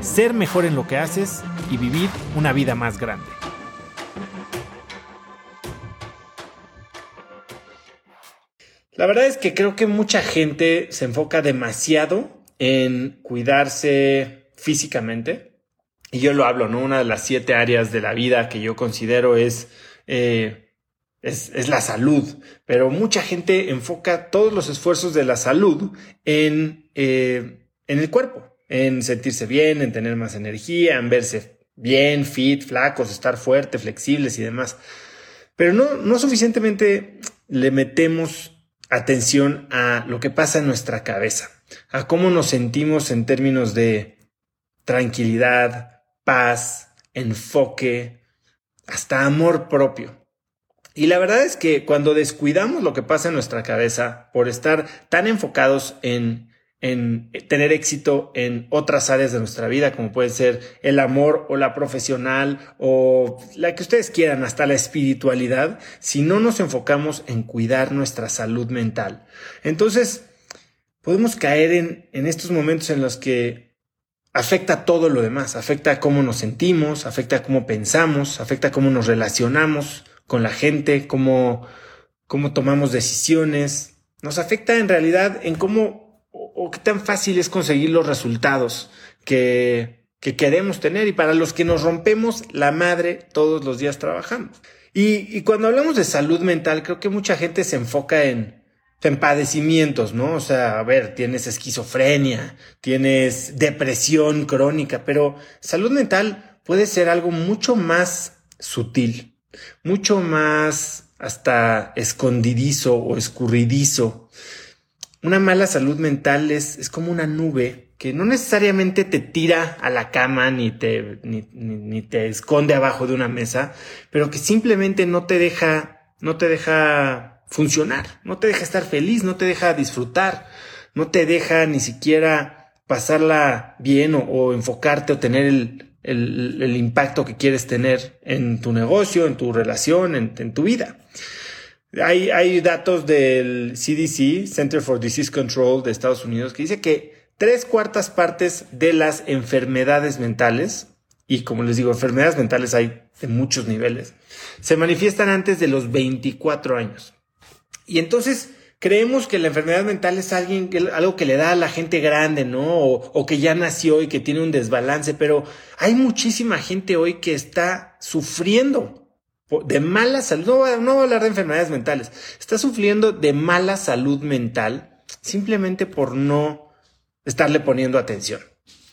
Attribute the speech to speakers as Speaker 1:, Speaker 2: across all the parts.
Speaker 1: ser mejor en lo que haces y vivir una vida más grande. La verdad es que creo que mucha gente se enfoca demasiado en cuidarse físicamente. Y yo lo hablo, ¿no? Una de las siete áreas de la vida que yo considero es eh, es, la salud, pero mucha gente enfoca todos los esfuerzos de la salud en, eh, en el cuerpo, en sentirse bien, en tener más energía, en verse bien, fit, flacos, estar fuerte, flexibles y demás. Pero no, no suficientemente le metemos atención a lo que pasa en nuestra cabeza, a cómo nos sentimos en términos de tranquilidad, paz, enfoque, hasta amor propio. Y la verdad es que cuando descuidamos lo que pasa en nuestra cabeza por estar tan enfocados en, en tener éxito en otras áreas de nuestra vida, como puede ser el amor o la profesional o la que ustedes quieran, hasta la espiritualidad, si no nos enfocamos en cuidar nuestra salud mental. Entonces, podemos caer en, en estos momentos en los que afecta todo lo demás, afecta cómo nos sentimos, afecta cómo pensamos, afecta cómo nos relacionamos, con la gente, cómo, cómo tomamos decisiones. Nos afecta en realidad en cómo o, qué tan fácil es conseguir los resultados que, que queremos tener y para los que nos rompemos la madre todos los días trabajamos. Y, y cuando hablamos de salud mental, creo que mucha gente se enfoca en, en padecimientos, ¿no? O sea, a ver, tienes esquizofrenia, tienes depresión crónica, pero salud mental puede ser algo mucho más sutil mucho más hasta escondidizo o escurridizo. Una mala salud mental es, es como una nube que no necesariamente te tira a la cama ni te, ni, ni, te esconde abajo de una mesa, pero que simplemente no te deja, no te deja funcionar, no te deja estar feliz, no te deja disfrutar, no te deja ni siquiera pasarla bien o, enfocarte o tener el, el, impacto que quieres tener en tu negocio, en tu relación, en, tu vida. Hay, datos del CDC, Center for Disease Control de Estados Unidos, que dice que tres cuartas partes de las enfermedades mentales, y como les digo, enfermedades mentales hay de muchos niveles, se manifiestan antes de los 24 años. Y entonces, creemos que la enfermedad mental es alguien, algo que le da a la gente grande, ¿no? O, que ya nació y que tiene un desbalance, pero hay muchísima gente hoy que está sufriendo de mala salud. No, no voy a hablar de enfermedades mentales, está sufriendo de mala salud mental simplemente por no estarle poniendo atención.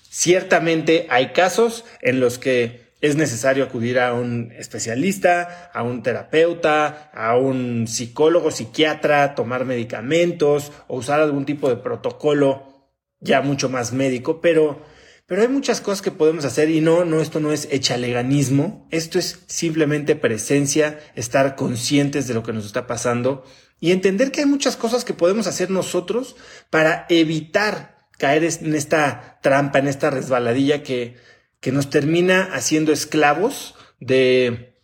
Speaker 1: Ciertamente hay casos en los que es necesario acudir a un especialista, a un terapeuta, a un psicólogo, psiquiatra, tomar medicamentos o usar algún tipo de protocolo ya mucho más médico, pero, pero hay muchas cosas que podemos hacer y no, no, esto no es echaleganismo, esto es simplemente presencia, estar conscientes de lo que nos está pasando y entender que hay muchas cosas que podemos hacer nosotros para evitar caer en esta trampa, en esta resbaladilla que que nos termina haciendo esclavos de,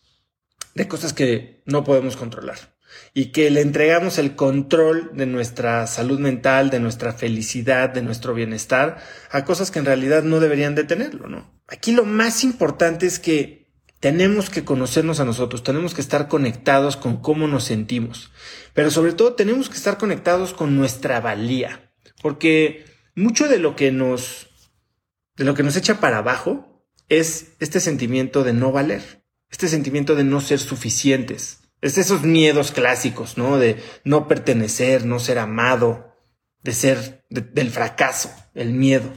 Speaker 1: de cosas que no podemos controlar y que le entregamos el control de nuestra salud mental, de nuestra felicidad, de nuestro bienestar a cosas que en realidad no deberían de tenerlo, ¿no? Aquí lo más importante es que tenemos que conocernos a nosotros, tenemos que estar conectados con cómo nos sentimos, pero sobre todo tenemos que estar conectados con nuestra valía, porque mucho de lo que nos de lo que nos echa para abajo es este sentimiento de no valer, este sentimiento de no ser suficientes, es esos miedos clásicos, ¿no? De no pertenecer, no ser amado, de ser del fracaso, el miedo.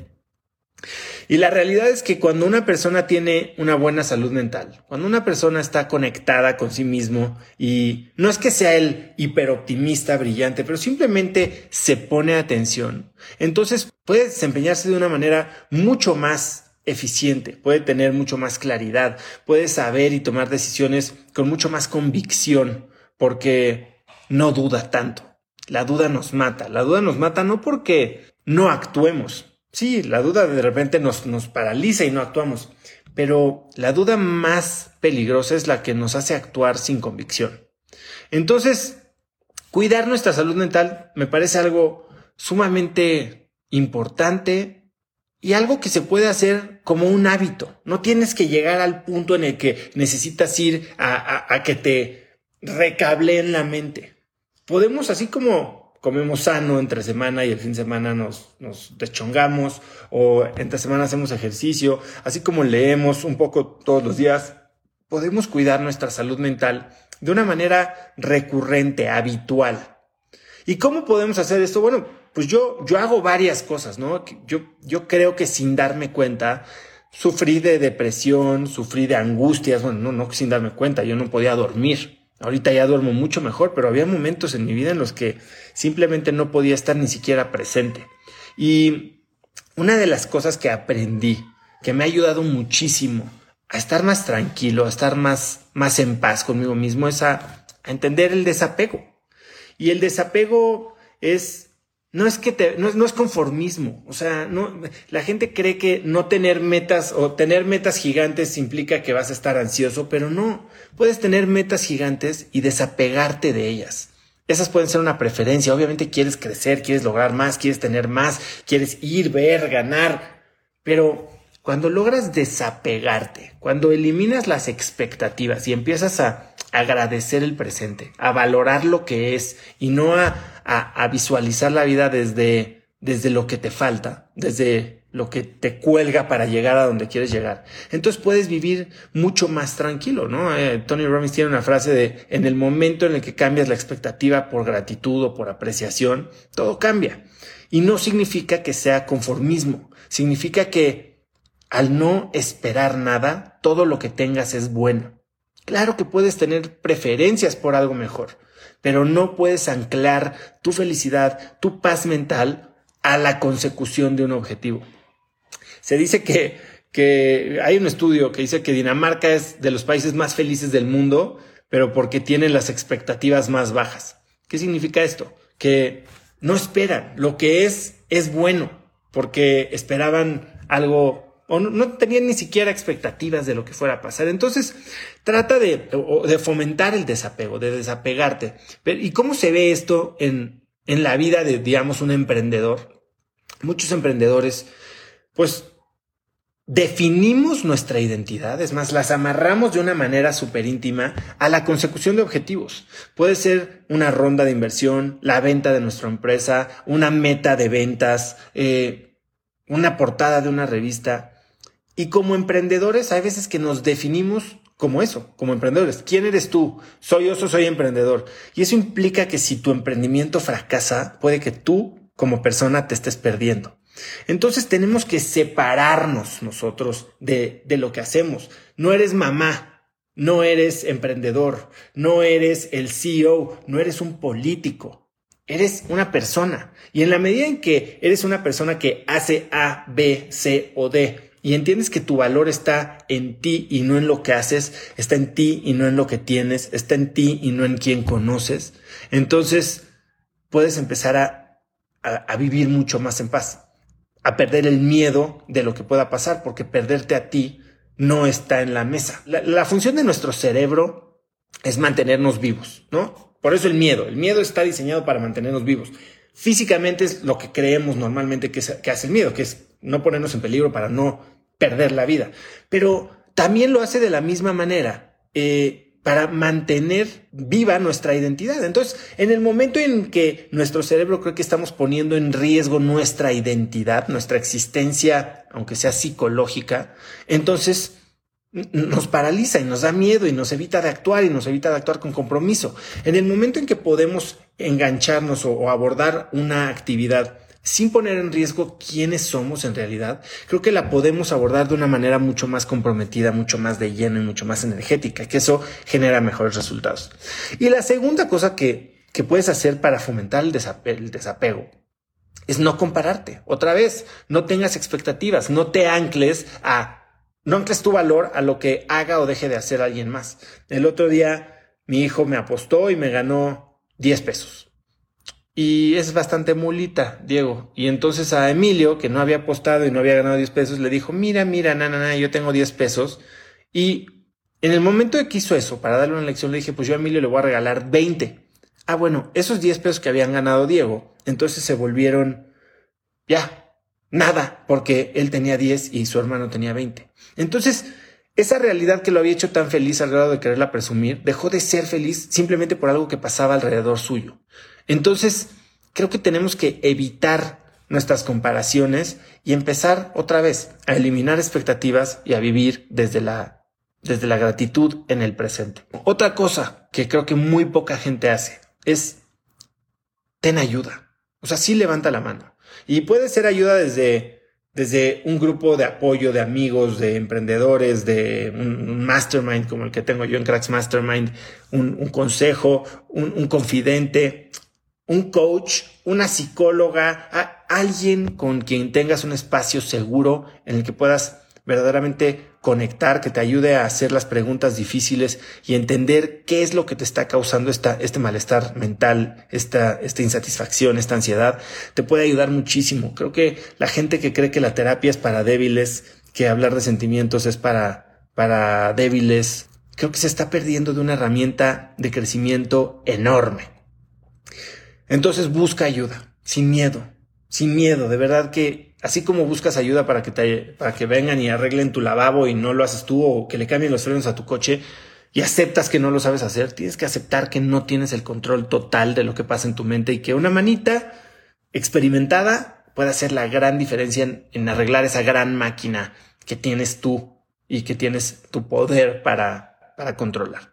Speaker 1: Y la realidad es que cuando una persona tiene una buena salud mental, cuando una persona está conectada con sí mismo y no es que sea el hiperoptimista brillante, pero simplemente se pone atención, entonces puede desempeñarse de una manera mucho más eficiente, puede tener mucho más claridad, puede saber y tomar decisiones con mucho más convicción, porque no duda tanto. La duda nos mata. La duda nos mata no porque no actuemos. Sí, la duda de repente nos, nos paraliza y no actuamos. Pero la duda más peligrosa es la que nos hace actuar sin convicción. Entonces, cuidar nuestra salud mental me parece algo sumamente importante y algo que se puede hacer como un hábito. No tienes que llegar al punto en el que necesitas ir a, que te recableen la mente. Podemos, así como comemos sano entre semana y el fin de semana nos, nos deschongamos o entre semana hacemos ejercicio, así como leemos un poco todos los días, podemos cuidar nuestra salud mental de una manera recurrente, habitual. ¿Y cómo podemos hacer esto? Bueno, pues yo, yo hago varias cosas, ¿no? Yo, yo creo que sin darme cuenta, sufrí de depresión, sufrí de angustias, bueno, no, no sin darme cuenta, yo no podía dormir. Ahorita ya duermo mucho mejor, pero había momentos en mi vida en los que simplemente no podía estar ni siquiera presente. Y una de las cosas que aprendí, que me ha ayudado muchísimo a estar más tranquilo, a estar más, más en paz conmigo mismo, es a, a entender el desapego. Y el desapego es no es que te, no, no, es conformismo. O sea, no, la gente cree que no tener metas o tener metas gigantes implica que vas a estar ansioso, pero no. Puedes tener metas gigantes y desapegarte de ellas. Esas pueden ser una preferencia. Obviamente quieres crecer, quieres lograr más, quieres tener más, quieres ir, ver, ganar. Pero cuando logras desapegarte, cuando eliminas las expectativas y empiezas a agradecer el presente, a valorar lo que es y no a a, visualizar la vida desde, desde lo que te falta, desde lo que te cuelga para llegar a donde quieres llegar. Entonces puedes vivir mucho más tranquilo, ¿no? Eh, Tony Robbins tiene una frase de, en el momento en el que cambias la expectativa por gratitud o por apreciación, todo cambia. Y no significa que sea conformismo, significa que al no esperar nada, todo lo que tengas es bueno. Claro que puedes tener preferencias por algo mejor, pero no puedes anclar tu felicidad, tu paz mental a la consecución de un objetivo. Se dice que, que hay un estudio que dice que Dinamarca es de los países más felices del mundo, pero porque tiene las expectativas más bajas. ¿Qué significa esto? Que no esperan, lo que es es bueno, porque esperaban algo o no, tenían ni siquiera expectativas de lo que fuera a pasar. Entonces, trata de, de fomentar el desapego, de desapegarte. ¿Y cómo se ve esto en, en la vida de, digamos, un emprendedor? Muchos emprendedores, pues, definimos nuestra identidad, es más, las amarramos de una manera súper íntima a la consecución de objetivos. Puede ser una ronda de inversión, la venta de nuestra empresa, una meta de ventas, eh, una portada de una revista. Y como emprendedores, hay veces que nos definimos como eso, como emprendedores. ¿Quién eres tú? Soy yo, soy emprendedor. Y eso implica que si tu emprendimiento fracasa, puede que tú como persona te estés perdiendo. Entonces tenemos que separarnos nosotros de, de lo que hacemos. No eres mamá, no eres emprendedor, no eres el CEO, no eres un político. Eres una persona. Y en la medida en que eres una persona que hace A, B, C o D, y entiendes que tu valor está en ti y no en lo que haces, está en ti y no en lo que tienes, está en ti y no en quien conoces, entonces puedes empezar a, a, vivir mucho más en paz, a perder el miedo de lo que pueda pasar, porque perderte a ti no está en la mesa. La, función de nuestro cerebro es mantenernos vivos, ¿no? Por eso el miedo, el miedo está diseñado para mantenernos vivos. Físicamente es lo que creemos normalmente que, que hace el miedo, que es no ponernos en peligro para no perder la vida. Pero también lo hace de la misma manera. Eh, para mantener viva nuestra identidad. Entonces, en el momento en que nuestro cerebro cree que estamos poniendo en riesgo nuestra identidad, nuestra existencia, aunque sea psicológica, entonces nos paraliza y nos da miedo y nos evita de actuar y nos evita de actuar con compromiso. En el momento en que podemos engancharnos o abordar una actividad sin poner en riesgo quiénes somos en realidad, creo que la podemos abordar de una manera mucho más comprometida, mucho más de lleno y mucho más energética, que eso genera mejores resultados. Y la segunda cosa que, que puedes hacer para fomentar el, desapego, es no compararte. Otra vez, no tengas expectativas, no te ancles a, no ancles tu valor a lo que haga o deje de hacer alguien más. El otro día mi hijo me apostó y me ganó 10 pesos. Y es bastante mulita, Diego. Y entonces a Emilio, que no había apostado y no había ganado 10 pesos, le dijo, mira, mira, na, na, yo tengo 10 pesos. Y en el momento que hizo eso, para darle una lección, le dije, pues yo a Emilio le voy a regalar 20. Ah, bueno, esos 10 pesos que habían ganado Diego, entonces se volvieron ya, nada, porque él tenía 10 y su hermano tenía 20. Entonces, esa realidad que lo había hecho tan feliz al grado de quererla presumir, dejó de ser feliz simplemente por algo que pasaba alrededor suyo. Entonces, creo que tenemos que evitar nuestras comparaciones y empezar otra vez a eliminar expectativas y a vivir desde la, desde la gratitud en el presente. Otra cosa que creo que muy poca gente hace es ten ayuda. O sea, sí levanta la mano. Y puede ser ayuda desde desde un grupo de apoyo de amigos, de emprendedores, de un, mastermind como el que tengo yo en Cracks Mastermind, un, consejo, un, confidente, un coach, una psicóloga, alguien con quien tengas un espacio seguro en el que puedas verdaderamente conectar, que te ayude a hacer las preguntas difíciles y entender qué es lo que te está causando esta, este malestar mental, esta, esta insatisfacción, esta ansiedad, te puede ayudar muchísimo. Creo que la gente que cree que la terapia es para débiles, que hablar de sentimientos es para, para débiles, creo que se está perdiendo de una herramienta de crecimiento enorme. Entonces busca ayuda, sin miedo, sin miedo, de verdad que Así como buscas ayuda para que, te, para que vengan y arreglen tu lavabo y no lo haces tú o que le cambien los frenos a tu coche y aceptas que no lo sabes hacer, tienes que aceptar que no tienes el control total de lo que pasa en tu mente y que una manita experimentada puede hacer la gran diferencia en, en arreglar esa gran máquina que tienes tú y que tienes tu poder para, para controlar.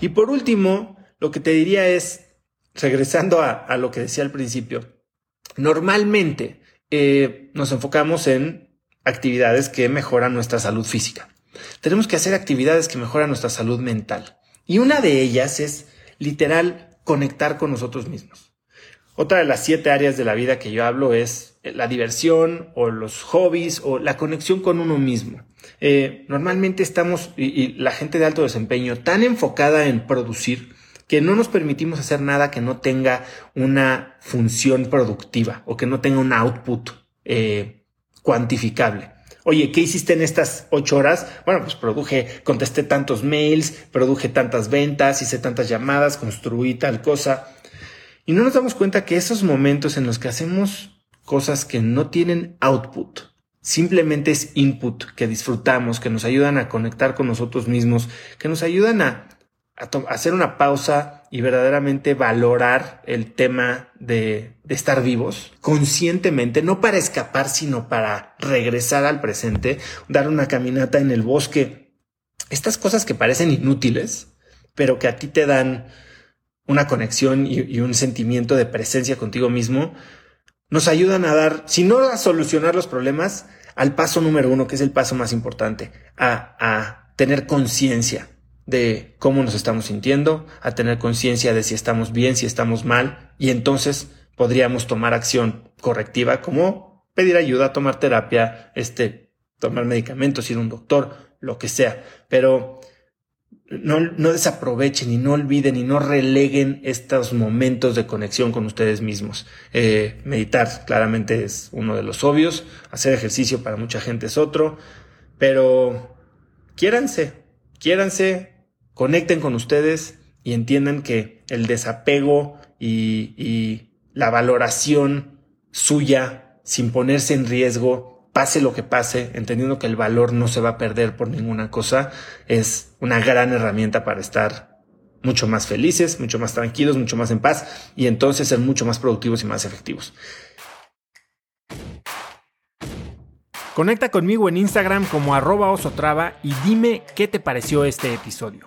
Speaker 1: Y por último, lo que te diría es, regresando a, lo que decía al principio, normalmente eh, nos enfocamos en actividades que mejoran nuestra salud física. Tenemos que hacer actividades que mejoran nuestra salud mental. Y una de ellas es literal conectar con nosotros mismos. Otra de las siete áreas de la vida que yo hablo es la diversión o los hobbies o la conexión con uno mismo. Eh, normalmente estamos, y la gente de alto desempeño, tan enfocada en producir que no nos permitimos hacer nada que no tenga una función productiva o que no tenga un output eh, cuantificable. Oye, ¿qué hiciste en estas ocho horas? Bueno, pues produje, contesté tantos mails, produje tantas ventas, hice tantas llamadas, construí tal cosa. Y no nos damos cuenta que esos momentos en los que hacemos cosas que no tienen output, simplemente es input que disfrutamos, que nos ayudan a conectar con nosotros mismos, que nos ayudan a hacer una pausa y verdaderamente valorar el tema de, de, estar vivos conscientemente, no para escapar, sino para regresar al presente, dar una caminata en el bosque. Estas cosas que parecen inútiles, pero que a ti te dan una conexión y, un sentimiento de presencia contigo mismo, nos ayudan a dar, si no a solucionar los problemas, al paso número uno, que es el paso más importante, a, a tener conciencia de cómo nos estamos sintiendo, a tener conciencia de si estamos bien, si estamos mal, y entonces podríamos tomar acción correctiva como pedir ayuda, tomar terapia, este, tomar medicamentos, ir a un doctor, lo que sea. Pero no, no desaprovechen y no olviden y no releguen estos momentos de conexión con ustedes mismos. Eh, meditar claramente es uno de los obvios, hacer ejercicio para mucha gente es otro, pero quiéranse, quiéranse, conecten con ustedes y entiendan que el desapego y, la valoración suya sin ponerse en riesgo, pase lo que pase, entendiendo que el valor no se va a perder por ninguna cosa, es una gran herramienta para estar mucho más felices, mucho más tranquilos, mucho más en paz y entonces ser mucho más productivos y más efectivos.
Speaker 2: Conecta conmigo en Instagram como arroba osotrava y dime qué te pareció este episodio.